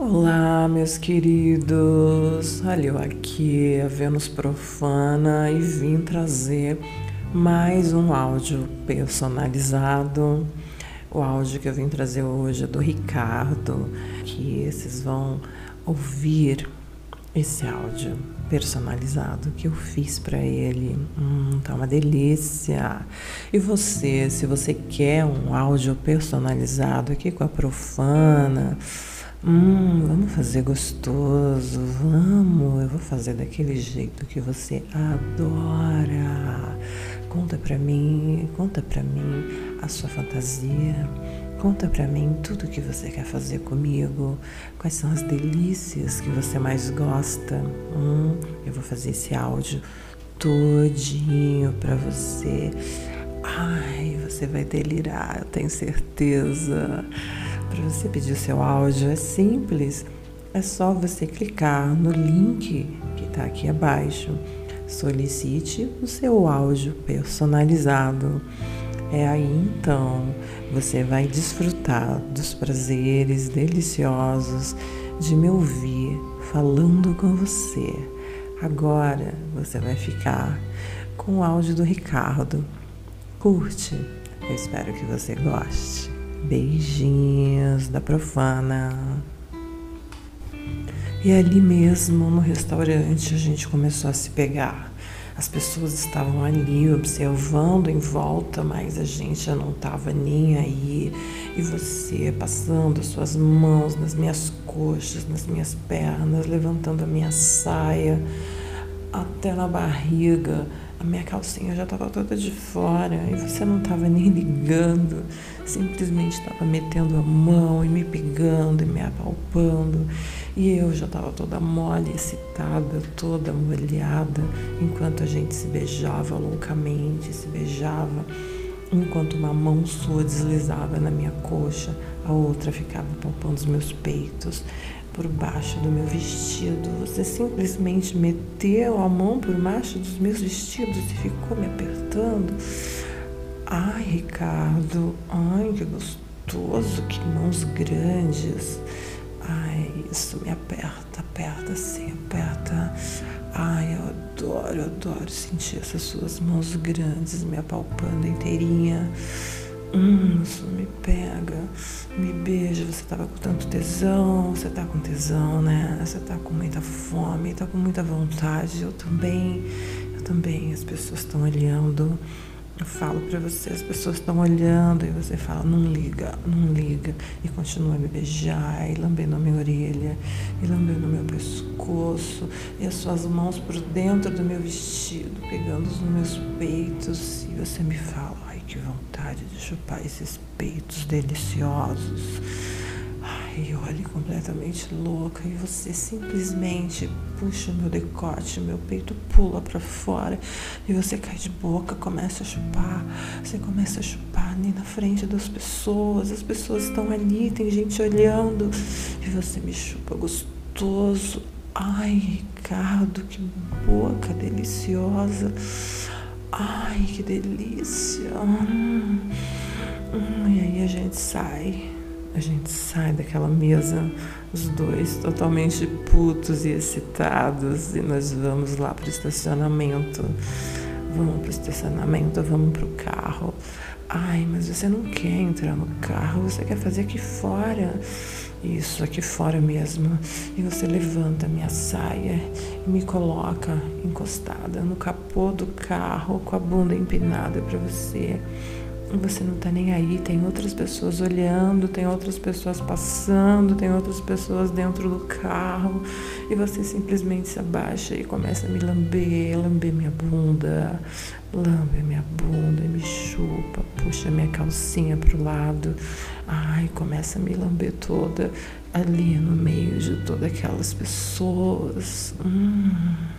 Olá, meus queridos. Olha eu aqui, a Vênus Profana, e vim trazer mais um áudio personalizado. O áudio que eu vim trazer hoje é do Ricardo, que vocês vão ouvir esse áudio personalizado que eu fiz para ele. Hum, tá uma delícia. E você, se você quer um áudio personalizado aqui com a Profana, Hum, vamos fazer gostoso, vamos. Eu vou fazer daquele jeito que você adora. Conta pra mim, conta pra mim a sua fantasia. Conta pra mim tudo que você quer fazer comigo. Quais são as delícias que você mais gosta? Hum, eu vou fazer esse áudio todinho pra você. Ai, você vai delirar, eu tenho certeza. Para você pedir o seu áudio é simples, é só você clicar no link que está aqui abaixo. Solicite o seu áudio personalizado. É aí então você vai desfrutar dos prazeres deliciosos de me ouvir falando com você. Agora você vai ficar com o áudio do Ricardo. Curte, eu espero que você goste. Beijinhos da profana. E ali mesmo no restaurante a gente começou a se pegar. As pessoas estavam ali observando em volta, mas a gente já não estava nem aí. E você passando as suas mãos nas minhas coxas, nas minhas pernas, levantando a minha saia até na barriga a minha calcinha já estava toda de fora e você não estava nem ligando, simplesmente estava metendo a mão e me pegando e me apalpando. E eu já estava toda mole, excitada, toda molhada, enquanto a gente se beijava loucamente, se beijava, enquanto uma mão sua deslizava na minha coxa, a outra ficava palpando os meus peitos por baixo do meu vestido. Você simplesmente meteu a mão por baixo dos meus vestidos e ficou me apertando. Ai, Ricardo, ai, que gostoso, que mãos grandes. Ai, isso me aperta, aperta sim, aperta. Adoro, adoro sentir essas suas mãos grandes me apalpando inteirinha. Hum, isso me pega, me beija. Você tava com tanto tesão, você tá com tesão, né? Você tá com muita fome, tá com muita vontade. Eu também, eu também. As pessoas estão olhando. Eu falo para você, as pessoas estão olhando e você fala, não liga, não liga. E continua a me beijar, e lambendo a minha orelha, e lambendo o meu pescoço, e as suas mãos por dentro do meu vestido, pegando os meus peitos. E você me fala, ai que vontade de chupar esses peitos deliciosos. Ai, eu olho completamente louca e você simplesmente puxa o meu decote, meu peito pula para fora e você cai de boca, começa a chupar. Você começa a chupar ali na frente das pessoas, as pessoas estão ali, tem gente olhando e você me chupa gostoso. Ai, Ricardo, que boca deliciosa. Ai, que delícia. Hum, hum, e aí a gente sai a gente sai daquela mesa, os dois totalmente putos e excitados, e nós vamos lá para o estacionamento. Vamos para o estacionamento, vamos para o carro. Ai, mas você não quer entrar no carro, você quer fazer aqui fora. Isso, aqui fora mesmo. E você levanta minha saia e me coloca encostada no capô do carro com a bunda empinada para você você não tá nem aí, tem outras pessoas olhando, tem outras pessoas passando, tem outras pessoas dentro do carro e você simplesmente se abaixa e começa a me lamber, lamber minha bunda, lambe minha bunda e me chupa, puxa minha calcinha pro lado, ai, começa a me lamber toda ali no meio de todas aquelas pessoas. Hum.